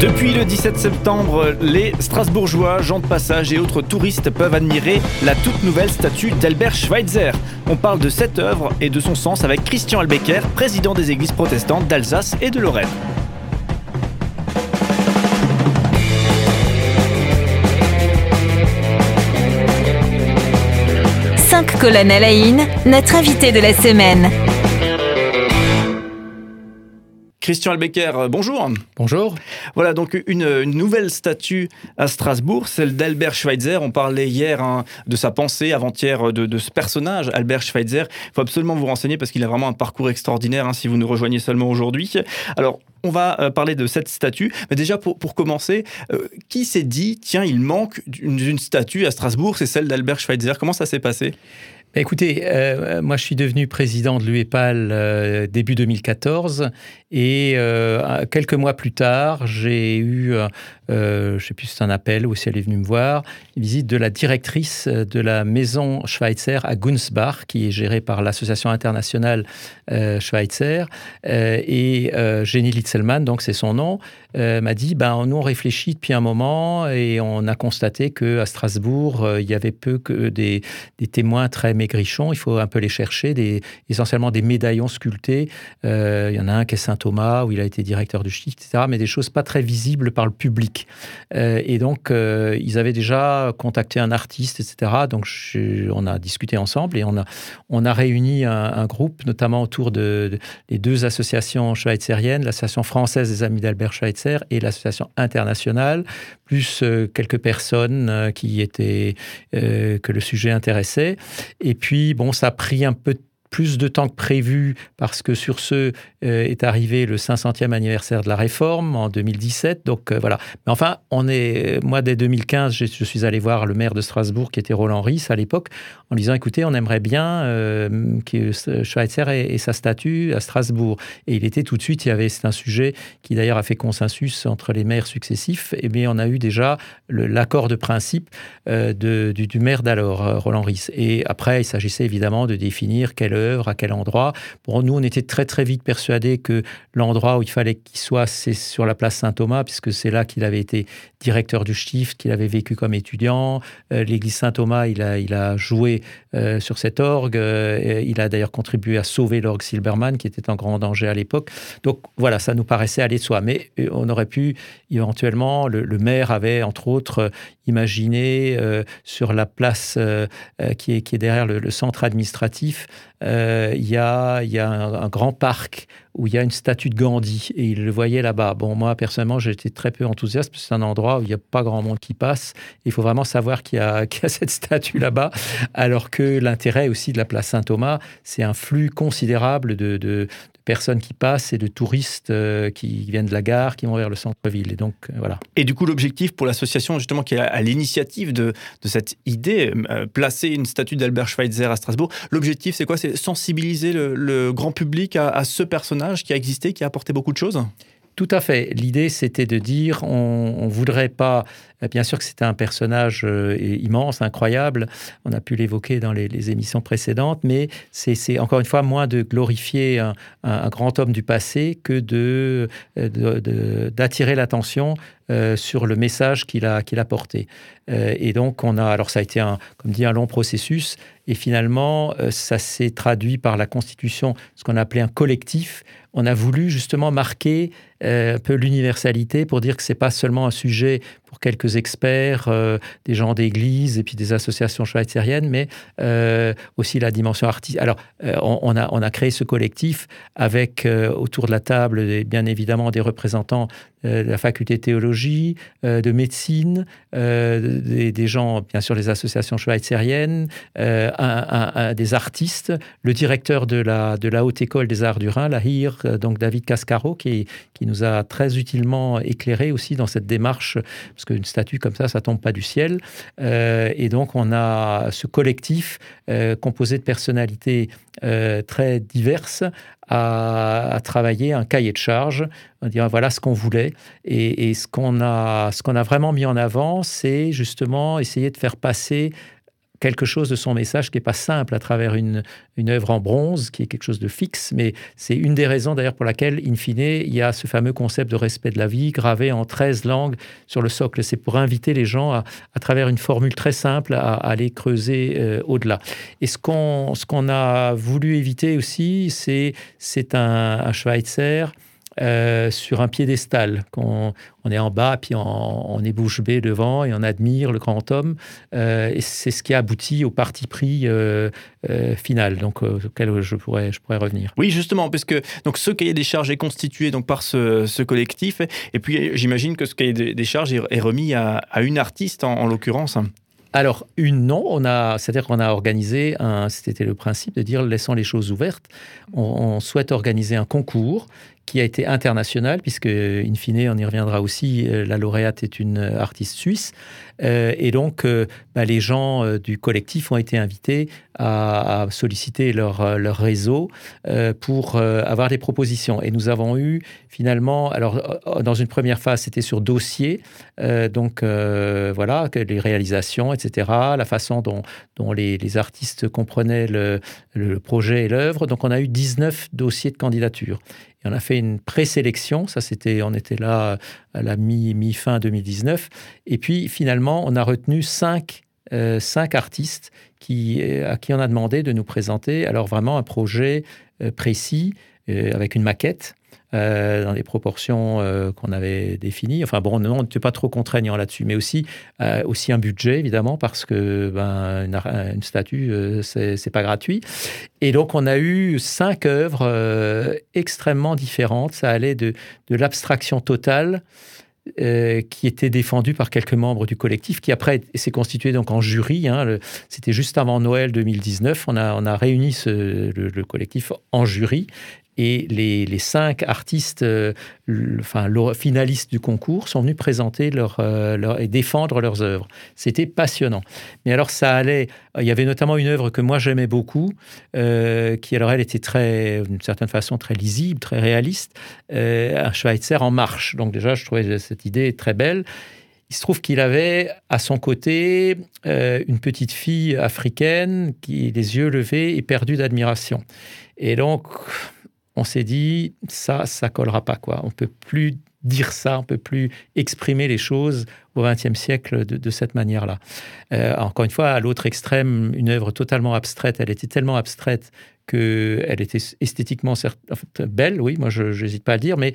Depuis le 17 septembre, les Strasbourgeois, gens de passage et autres touristes peuvent admirer la toute nouvelle statue d'Albert Schweitzer. On parle de cette œuvre et de son sens avec Christian Albecker, président des églises protestantes d'Alsace et de Lorraine. Cinq colonnes à la une, notre invité de la semaine. Christian Albecker, euh, bonjour. Bonjour. Voilà donc une, nouvelle statue à Strasbourg, celle d'Albert Schweitzer. On parlait hier hein, de sa pensée, avant-hier de, ce personnage, Albert Schweitzer. Il faut absolument vous renseigner parce qu'il a vraiment un parcours extraordinaire hein, si vous nous rejoignez seulement aujourd'hui. Alors, on va euh, parler de cette statue. Mais déjà, pour, commencer, euh, qui s'est dit, tiens, il manque d'une statue à Strasbourg, c'est celle d'Albert Schweitzer? Comment ça s'est passé? Bah, écoutez, euh, moi je suis devenu président de l'UEPAL euh, début 2014 et euh, quelques mois plus tard, j'ai eu, je ne sais plus si c'est un appel ou si elle est venue me voir, une visite de la directrice de la maison Schweitzer à Gunsbach, qui est gérée par l'association internationale Schweitzer. et Jenny Litzelmann, donc c'est son nom, m'a dit, ben, nous on réfléchit depuis un moment et on a constaté qu'à Strasbourg, il y avait peu que des, témoins très maigrichons, il faut un peu les chercher, essentiellement des médaillons sculptés. Euh, il y en a un qui est Saint-Thomas, où il a été directeur du CHI, etc., mais des choses pas très visibles par le public. Euh, et donc, euh, ils avaient déjà contacté un artiste, etc. Donc, on a discuté ensemble et on a, on a réuni un, groupe, notamment autour de, des deux associations schweizeriennes, l'association française des Amis d'Albert Schweitzer et l'association internationale, plus quelques personnes qui étaient, que le sujet intéressait. Et et puis, bon, ça a pris un peu de plus de temps que prévu parce que sur ce euh, est arrivé le 500e anniversaire de la réforme en 2017. Donc euh, voilà. Mais enfin, on est, moi dès 2015, je, suis allé voir le maire de Strasbourg qui était Roland Ries à l'époque en disant écoutez, on aimerait bien euh, que Schweitzer ait, sa statue à Strasbourg. Et il était tout de suite, il y avait, c'est un sujet qui d'ailleurs a fait consensus entre les maires successifs. Et bien on a eu déjà l'accord de principe de, du, du, maire d'alors, Roland Ries. Et après, il s'agissait évidemment de définir quelle à quel endroit. Pour nous, on était très très vite persuadés que l'endroit où il fallait qu'il soit, c'est sur la place Saint-Thomas, puisque c'est là qu'il avait été directeur du Stift, qu'il avait vécu comme étudiant. Euh, l'église Saint-Thomas, il a, joué euh, sur cet orgue. Euh, il a d'ailleurs contribué à sauver l'orgue Silbermann, qui était en grand danger à l'époque. Donc voilà, ça nous paraissait aller de soi. Mais on aurait pu éventuellement, le, maire avait entre autres imaginé sur la place qui est derrière le centre administratif, euh, il y a, un, grand parc où il y a une statue de Gandhi et il le voyait là-bas. Bon, moi, personnellement, j'étais très peu enthousiaste parce que c'est un endroit où il n'y a pas grand monde qui passe. Il faut vraiment savoir qu'il y, a, cette statue là-bas, alors que l'intérêt aussi de la place Saint-Thomas, c'est un flux considérable de, personnes qui passent et de touristes euh, qui viennent de la gare, qui vont vers le centre-ville. Et donc, euh, voilà. Et du coup, l'objectif pour l'association, justement, qui est à l'initiative de, de, cette idée, euh, placer une statue d'Albert Schweitzer à Strasbourg, l'objectif, c'est quoi? C'est sensibiliser le, grand public à, à ce personnage qui a existé, qui a apporté beaucoup de choses? Tout à fait. L'idée, c'était de dire, on ne voudrait pas bien sûr que c'était un personnage euh, immense, incroyable. On a pu l'évoquer dans les, émissions précédentes, mais c'est encore une fois moins de glorifier un, grand homme du passé que de euh, d'attirer l'attention sur le message qu'il a, qu'il a porté. et donc, on a, alors ça a été, un, comme dit, un long processus, et finalement, ça s'est traduit par la constitution, ce qu'on a appelé un collectif. On a voulu justement marquer un peu l'universalité pour dire que c'est pas seulement un sujet pour quelques experts, euh, des gens d'église et puis des associations schweizeriennes, mais euh, aussi la dimension artistique. Alors, euh, on, a, on a créé ce collectif avec autour de la table, bien évidemment, des représentants de la faculté de théologie, de médecine, des, gens, bien sûr, les associations schweizeriennes, un, des artistes, le directeur de la, de la Haute École des Arts du Rhin, la HIR, donc David Cascaro, qui, qui nous a très utilement éclairé aussi dans cette démarche parce qu'une statue comme ça, ça tombe pas du ciel. Euh, et donc, on a ce collectif euh, composé de personnalités euh, très diverses à, travailler un cahier de charge, on dire voilà ce qu'on voulait. Et, ce qu'on a, qu'on a vraiment mis en avant, c'est justement essayer de faire passer quelque chose de son message qui n'est pas simple à travers une, une œuvre en bronze, qui est quelque chose de fixe, mais c'est une des raisons d'ailleurs pour laquelle, in fine, il y a ce fameux concept de respect de la vie gravé en 13 langues sur le socle. C'est pour inviter les gens à, à, travers une formule très simple à, aller creuser euh, au-delà. Et ce qu'on qu'on a voulu éviter aussi, c'est un, un Schweitzer euh, sur un piédestal. On, on est en bas, puis on, est bouche bée devant et on admire le grand homme. Euh, et c'est ce qui aboutit au parti pris euh, final, donc auquel je pourrais, je pourrais revenir. Oui, justement, puisque donc ce cahier des charges est constitué donc par ce, collectif, et puis j'imagine que ce cahier des charges est remis à, une artiste en, l'occurrence. Alors, une, non. On a, c'est-à-dire qu'on a organisé un, c'était le principe de dire laissons les choses ouvertes. on souhaite organiser un concours qui a été international, puisque, in fine, on y reviendra aussi, euh, la lauréate est une artiste suisse. Euh, et donc, euh, bah, les gens du collectif ont été invités à, solliciter leur, leur réseau pour avoir des propositions. Et nous avons eu finalement, alors dans une première phase, c'était sur dossier, donc voilà, les réalisations, etc., la façon dont, dont les, les artistes comprenaient le, le projet et l'œuvre. Donc on a eu 19 dossiers de candidature. Et on a fait une présélection, ça c'était, on était là à la mi-fin 2019. Et puis finalement, on a retenu cinq, euh, cinq artistes qui, à qui on a demandé de nous présenter alors vraiment un projet euh, précis euh, avec une maquette euh, dans les proportions euh, qu'on avait définies. Enfin bon, on n'était pas trop contraignant là-dessus, mais aussi, euh, aussi un budget, évidemment, parce que ben, une, statue, c'est pas gratuit. Et donc, on a eu cinq œuvres extrêmement différentes. Ça allait de, de l'abstraction totale qui était défendue par quelques membres du collectif, qui après s'est constitué donc en jury. Hein, C'était juste avant Noël 2019. On a, on a réuni le, collectif en jury et les, cinq artistes, euh, enfin finalistes du concours, sont venus présenter euh, leur, et défendre leurs œuvres. C'était passionnant. Mais alors ça allait. Il y avait notamment une œuvre que moi j'aimais beaucoup, euh, qui alors elle était très, d'une certaine façon, très lisible, très réaliste, un Schweitzer en marche. Donc déjà, je trouvais cette idée très belle. Il se trouve qu'il avait à son côté une petite fille africaine qui, les yeux levés et perdue d'admiration. Et donc, on s'est dit, ça, ça collera pas, quoi. On peut plus dire ça, on peut plus exprimer les choses au XXe siècle de, cette manière-là. Euh, encore une fois, à l'autre extrême, une œuvre totalement abstraite, elle était tellement abstraite qu'elle était esthétiquement belle, oui, moi je n'hésite pas à le dire, mais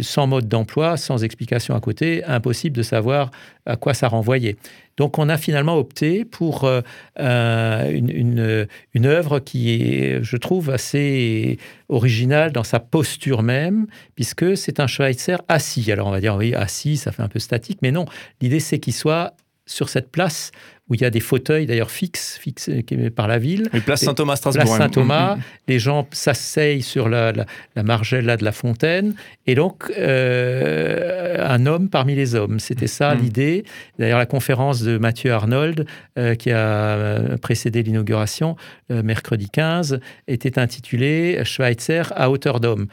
sans mode d'emploi, sans explication à côté, impossible de savoir à quoi ça renvoyait. Donc on a finalement opté pour euh, une, une, œuvre qui est, je trouve, assez originale dans sa posture même, puisque c'est un Schweitzer assis. Alors on va dire, oui, assis, ça fait un peu statique, mais non, l'idée c'est qu'il soit sur cette place où il y a des fauteuils d'ailleurs fixes, fixés par la ville. Et place Saint-Thomas, Strasbourg. Place Saint-Thomas. Les gens s'asseyent sur la, la, margelle là, de la fontaine. Et donc, euh, un homme parmi les hommes. C'était ça mm. l'idée. D'ailleurs, la conférence de Mathieu Arnold, euh, qui a euh, précédé l'inauguration, mercredi 15, était intitulée Schweitzer à hauteur d'homme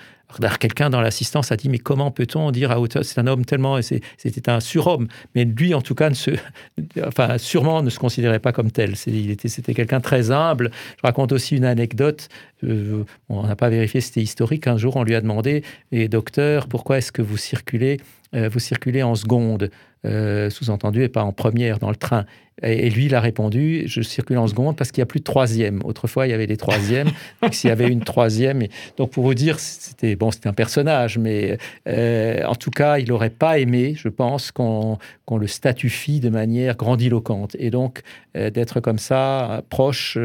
quelqu'un dans l'assistance a dit mais comment peut-on dire à hauteur c'est un homme tellement c'était un surhomme mais lui en tout cas ne enfin sûrement ne se considérait pas comme tel. C'était quelqu'un très humble. Je raconte aussi une anecdote euh, on n'a pas vérifié c'était historique. Un jour on lui a demandé et docteur pourquoi est-ce que vous circulez euh, vous circulez en seconde euh, sous-entendu, et pas en première dans le train. Et, lui, il a répondu, je circule en seconde parce qu'il n'y a plus de troisième. Autrefois, il y avait des troisièmes. donc, s'il y avait une troisième... Et... Donc, pour vous dire, c'était bon, c'était un personnage, mais euh, en tout cas, il n'aurait pas aimé, je pense, qu'on le statufie de manière grandiloquente. Et donc, d'être comme ça, proche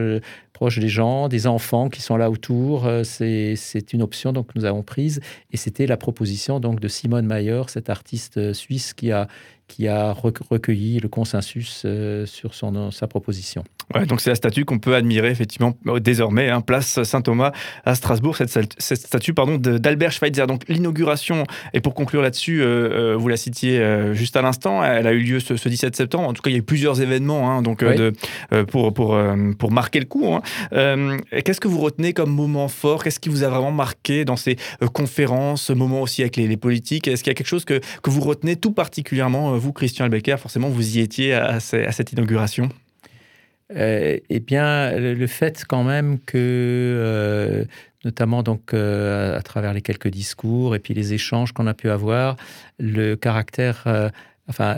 proche des gens, des enfants qui sont là autour. C'est une option donc que nous avons prise et c'était la proposition donc de Simone Mayer, cette artiste suisse qui a qui a recueilli le consensus euh, sur son, sa proposition. Ouais, donc c'est la statue qu'on peut admirer effectivement euh, désormais, hein, place Saint-Thomas à Strasbourg, cette, cette statue pardon d'Albert Schweitzer. Donc l'inauguration, et pour conclure là-dessus, euh, vous la citiez juste à l'instant, elle a eu lieu ce, 17 septembre. En tout cas, il y a eu plusieurs événements hein, donc, de, pour, pour, pour marquer le coup. Hein. Qu'est-ce que vous retenez comme moment fort? Qu'est-ce qui vous a vraiment marqué dans ces conférences, moments aussi avec les, les politiques? Est-ce qu'il y a quelque chose que, que vous retenez tout particulièrement vous, Christian Albecker, forcément, vous y étiez à, cette inauguration? Eh bien, le, fait quand même que notamment donc à travers les quelques discours et puis les échanges qu'on a pu avoir, le caractère, enfin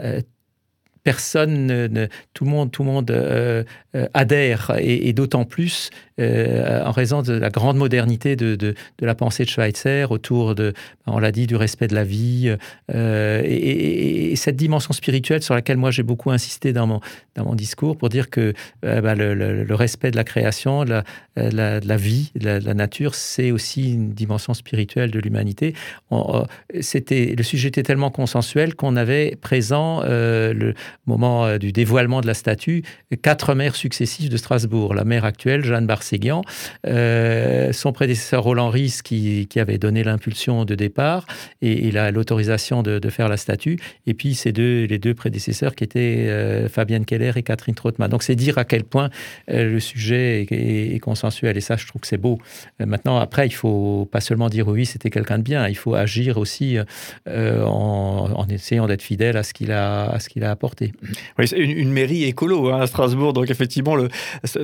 personne, ne, tout le monde, tout le monde euh, euh, adhère, et, d'autant plus euh, en raison de la grande modernité de, la pensée de Schweitzer autour de, on l'a dit, du respect de la vie, et, cette dimension spirituelle sur laquelle moi j'ai beaucoup insisté dans mon, dans mon discours pour dire que bah, le, respect de la création, de la, la, vie, de la, nature, c'est aussi une dimension spirituelle de l'humanité. C'était le sujet était tellement consensuel qu'on avait présent le moment euh, du dévoilement de la statue, quatre maires successifs de Strasbourg. La maire actuelle, Jeanne Barséguian, euh, son prédécesseur Roland Ries, qui, avait donné l'impulsion de départ et, l'autorisation de, faire la statue, et puis ces deux, les deux prédécesseurs qui étaient euh, Fabienne Keller et Catherine Trottmann. Donc c'est dire à quel point le sujet est, consensuel, et ça, je trouve que c'est beau. maintenant, après, il faut pas seulement dire oui, c'était quelqu'un de bien, il faut agir aussi en, en, essayant d'être fidèle à ce qu'il a, à ce qu'il a apporté. Oui, c'est une, mairie écolo hein, à Strasbourg, donc effectivement, le,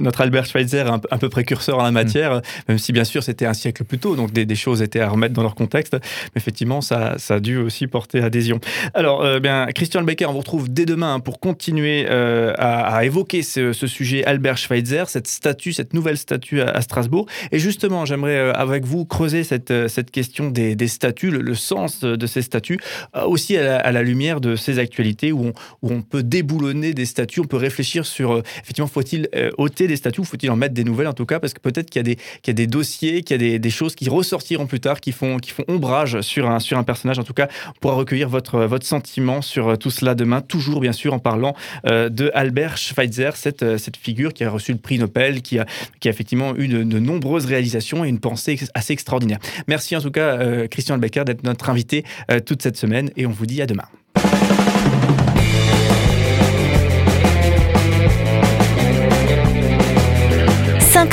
notre Albert Schweitzer est un, peu précurseur en la matière, mm. même si bien sûr c'était un siècle plus tôt, donc des, choses étaient à remettre dans leur contexte, mais effectivement, ça, ça a dû aussi porter adhésion. Alors, euh, bien, Christian Becker, on vous retrouve dès demain pour continuer euh, à, évoquer ce, sujet Albert Schweitzer, cette statue, cette nouvelle statue à, Strasbourg. Et justement, j'aimerais euh, avec vous creuser cette, cette question des, des statues, le, sens de ces statues, aussi à la, lumière de ces actualités où on, où on peut déboulonner des statues. On peut réfléchir sur, euh, effectivement, faut-il euh, ôter des statues faut-il en mettre des nouvelles en tout cas Parce que peut-être qu'il y, a des, dossiers, qu'il y a des, choses qui ressortiront plus tard, qui font, ombrage sur un, personnage. En tout cas, on pourra recueillir votre, votre sentiment sur euh, tout cela demain, toujours bien sûr en parlant de Albert Schweitzer, cette, figure qui a reçu le prix Nobel, qui a, effectivement eu de, nombreuses réalisations et une pensée assez extraordinaire. Merci en tout cas, Christian Becker, d'être notre invité toute cette semaine et on vous dit à demain.